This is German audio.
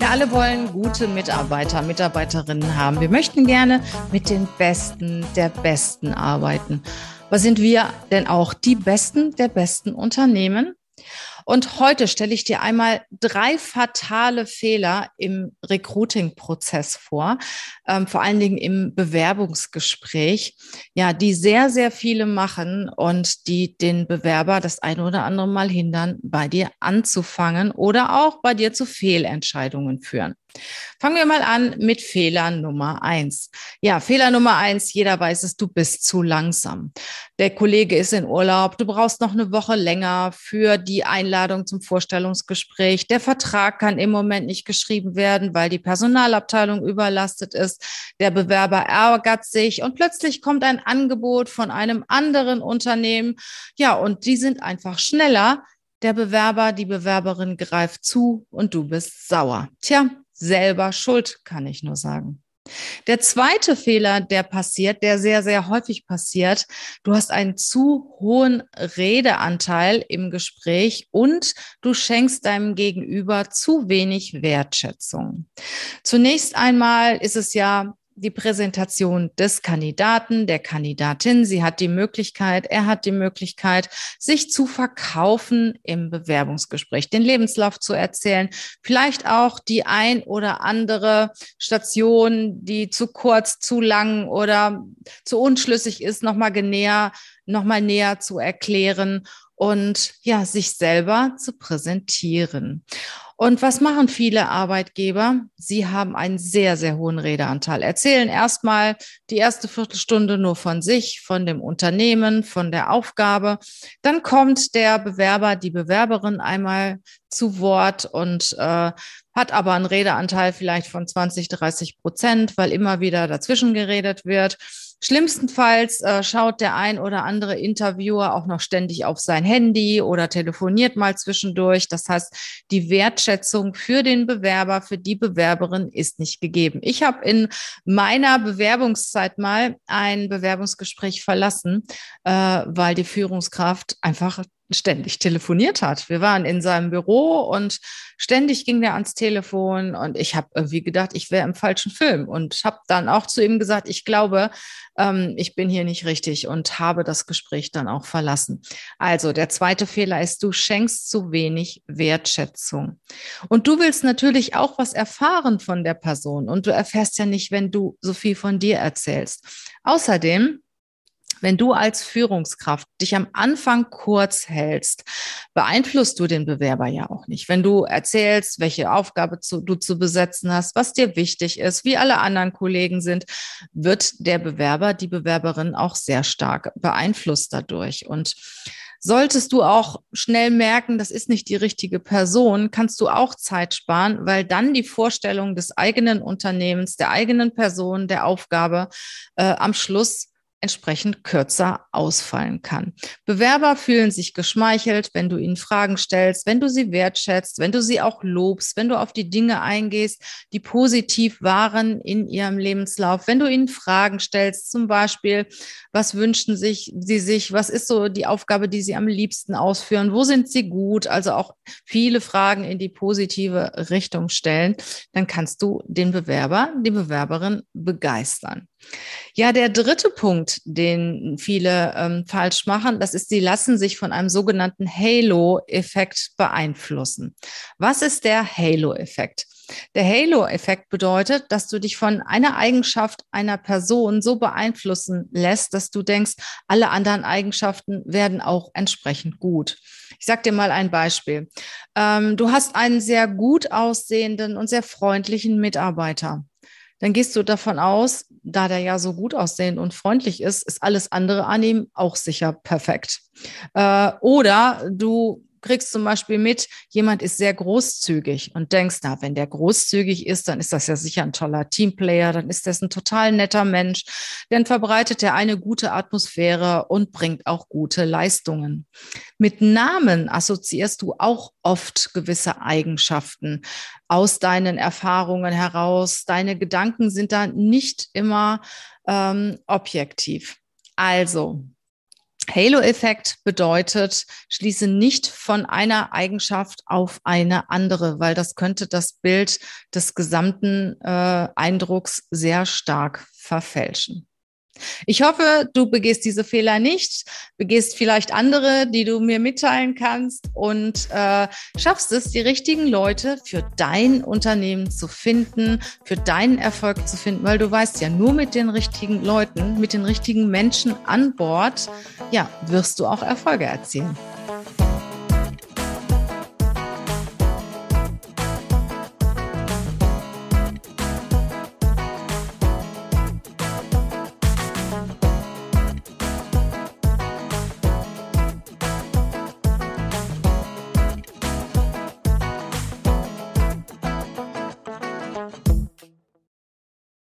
Wir alle wollen gute Mitarbeiter, Mitarbeiterinnen haben. Wir möchten gerne mit den Besten der Besten arbeiten. Was sind wir denn auch die Besten der besten Unternehmen? Und heute stelle ich dir einmal drei fatale Fehler im Recruiting-Prozess vor, ähm, vor allen Dingen im Bewerbungsgespräch, ja, die sehr, sehr viele machen und die den Bewerber das eine oder andere Mal hindern, bei dir anzufangen oder auch bei dir zu Fehlentscheidungen führen. Fangen wir mal an mit Fehler Nummer eins. Ja, Fehler Nummer eins, jeder weiß es, du bist zu langsam. Der Kollege ist in Urlaub, du brauchst noch eine Woche länger für die Einladung zum Vorstellungsgespräch. Der Vertrag kann im Moment nicht geschrieben werden, weil die Personalabteilung überlastet ist. Der Bewerber ärgert sich und plötzlich kommt ein Angebot von einem anderen Unternehmen. Ja, und die sind einfach schneller. Der Bewerber, die Bewerberin greift zu und du bist sauer. Tja, selber schuld, kann ich nur sagen. Der zweite Fehler, der passiert, der sehr, sehr häufig passiert, du hast einen zu hohen Redeanteil im Gespräch und du schenkst deinem Gegenüber zu wenig Wertschätzung. Zunächst einmal ist es ja die Präsentation des Kandidaten, der Kandidatin. Sie hat die Möglichkeit, er hat die Möglichkeit, sich zu verkaufen im Bewerbungsgespräch, den Lebenslauf zu erzählen, vielleicht auch die ein oder andere Station, die zu kurz, zu lang oder zu unschlüssig ist, nochmal näher, nochmal näher zu erklären und ja, sich selber zu präsentieren. Und was machen viele Arbeitgeber? Sie haben einen sehr, sehr hohen Redeanteil. Erzählen erstmal die erste Viertelstunde nur von sich, von dem Unternehmen, von der Aufgabe. Dann kommt der Bewerber, die Bewerberin einmal zu Wort und äh, hat aber einen Redeanteil vielleicht von 20, 30 Prozent, weil immer wieder dazwischen geredet wird. Schlimmstenfalls äh, schaut der ein oder andere Interviewer auch noch ständig auf sein Handy oder telefoniert mal zwischendurch. Das heißt, die Wertschätzung für den Bewerber, für die Bewerberin ist nicht gegeben. Ich habe in meiner Bewerbungszeit mal ein Bewerbungsgespräch verlassen, äh, weil die Führungskraft einfach ständig telefoniert hat. Wir waren in seinem Büro und ständig ging der ans Telefon und ich habe irgendwie gedacht, ich wäre im falschen Film und habe dann auch zu ihm gesagt, ich glaube, ähm, ich bin hier nicht richtig und habe das Gespräch dann auch verlassen. Also der zweite Fehler ist, du schenkst zu wenig Wertschätzung. Und du willst natürlich auch was erfahren von der Person und du erfährst ja nicht, wenn du so viel von dir erzählst. Außerdem wenn du als Führungskraft dich am Anfang kurz hältst, beeinflusst du den Bewerber ja auch nicht. Wenn du erzählst, welche Aufgabe zu, du zu besetzen hast, was dir wichtig ist, wie alle anderen Kollegen sind, wird der Bewerber, die Bewerberin auch sehr stark beeinflusst dadurch. Und Solltest du auch schnell merken, das ist nicht die richtige Person, kannst du auch Zeit sparen, weil dann die Vorstellung des eigenen Unternehmens, der eigenen Person, der Aufgabe äh, am Schluss entsprechend kürzer ausfallen kann. Bewerber fühlen sich geschmeichelt, wenn du ihnen Fragen stellst, wenn du sie wertschätzt, wenn du sie auch lobst, wenn du auf die Dinge eingehst, die positiv waren in ihrem Lebenslauf, wenn du ihnen Fragen stellst, zum Beispiel, was wünschen sich sie sich, was ist so die Aufgabe, die sie am liebsten ausführen, wo sind sie gut, also auch viele Fragen in die positive Richtung stellen, dann kannst du den Bewerber, die Bewerberin begeistern. Ja, der dritte Punkt, den viele ähm, falsch machen, das ist, sie lassen sich von einem sogenannten Halo-Effekt beeinflussen. Was ist der Halo-Effekt? Der Halo-Effekt bedeutet, dass du dich von einer Eigenschaft einer Person so beeinflussen lässt, dass du denkst, alle anderen Eigenschaften werden auch entsprechend gut. Ich sage dir mal ein Beispiel. Ähm, du hast einen sehr gut aussehenden und sehr freundlichen Mitarbeiter dann gehst du davon aus, da der ja so gut aussehend und freundlich ist, ist alles andere an ihm auch sicher perfekt. Äh, oder du kriegst zum Beispiel mit, jemand ist sehr großzügig und denkst, na, wenn der großzügig ist, dann ist das ja sicher ein toller Teamplayer, dann ist das ein total netter Mensch, dann verbreitet er eine gute Atmosphäre und bringt auch gute Leistungen. Mit Namen assoziierst du auch oft gewisse Eigenschaften aus deinen Erfahrungen heraus. Deine Gedanken sind da nicht immer ähm, objektiv. Also, Halo-Effekt bedeutet, schließe nicht von einer Eigenschaft auf eine andere, weil das könnte das Bild des gesamten äh, Eindrucks sehr stark verfälschen. Ich hoffe, du begehst diese Fehler nicht, begehst vielleicht andere, die du mir mitteilen kannst und äh, schaffst es, die richtigen Leute für dein Unternehmen zu finden, für deinen Erfolg zu finden, weil du weißt ja, nur mit den richtigen Leuten, mit den richtigen Menschen an Bord, ja, wirst du auch Erfolge erzielen.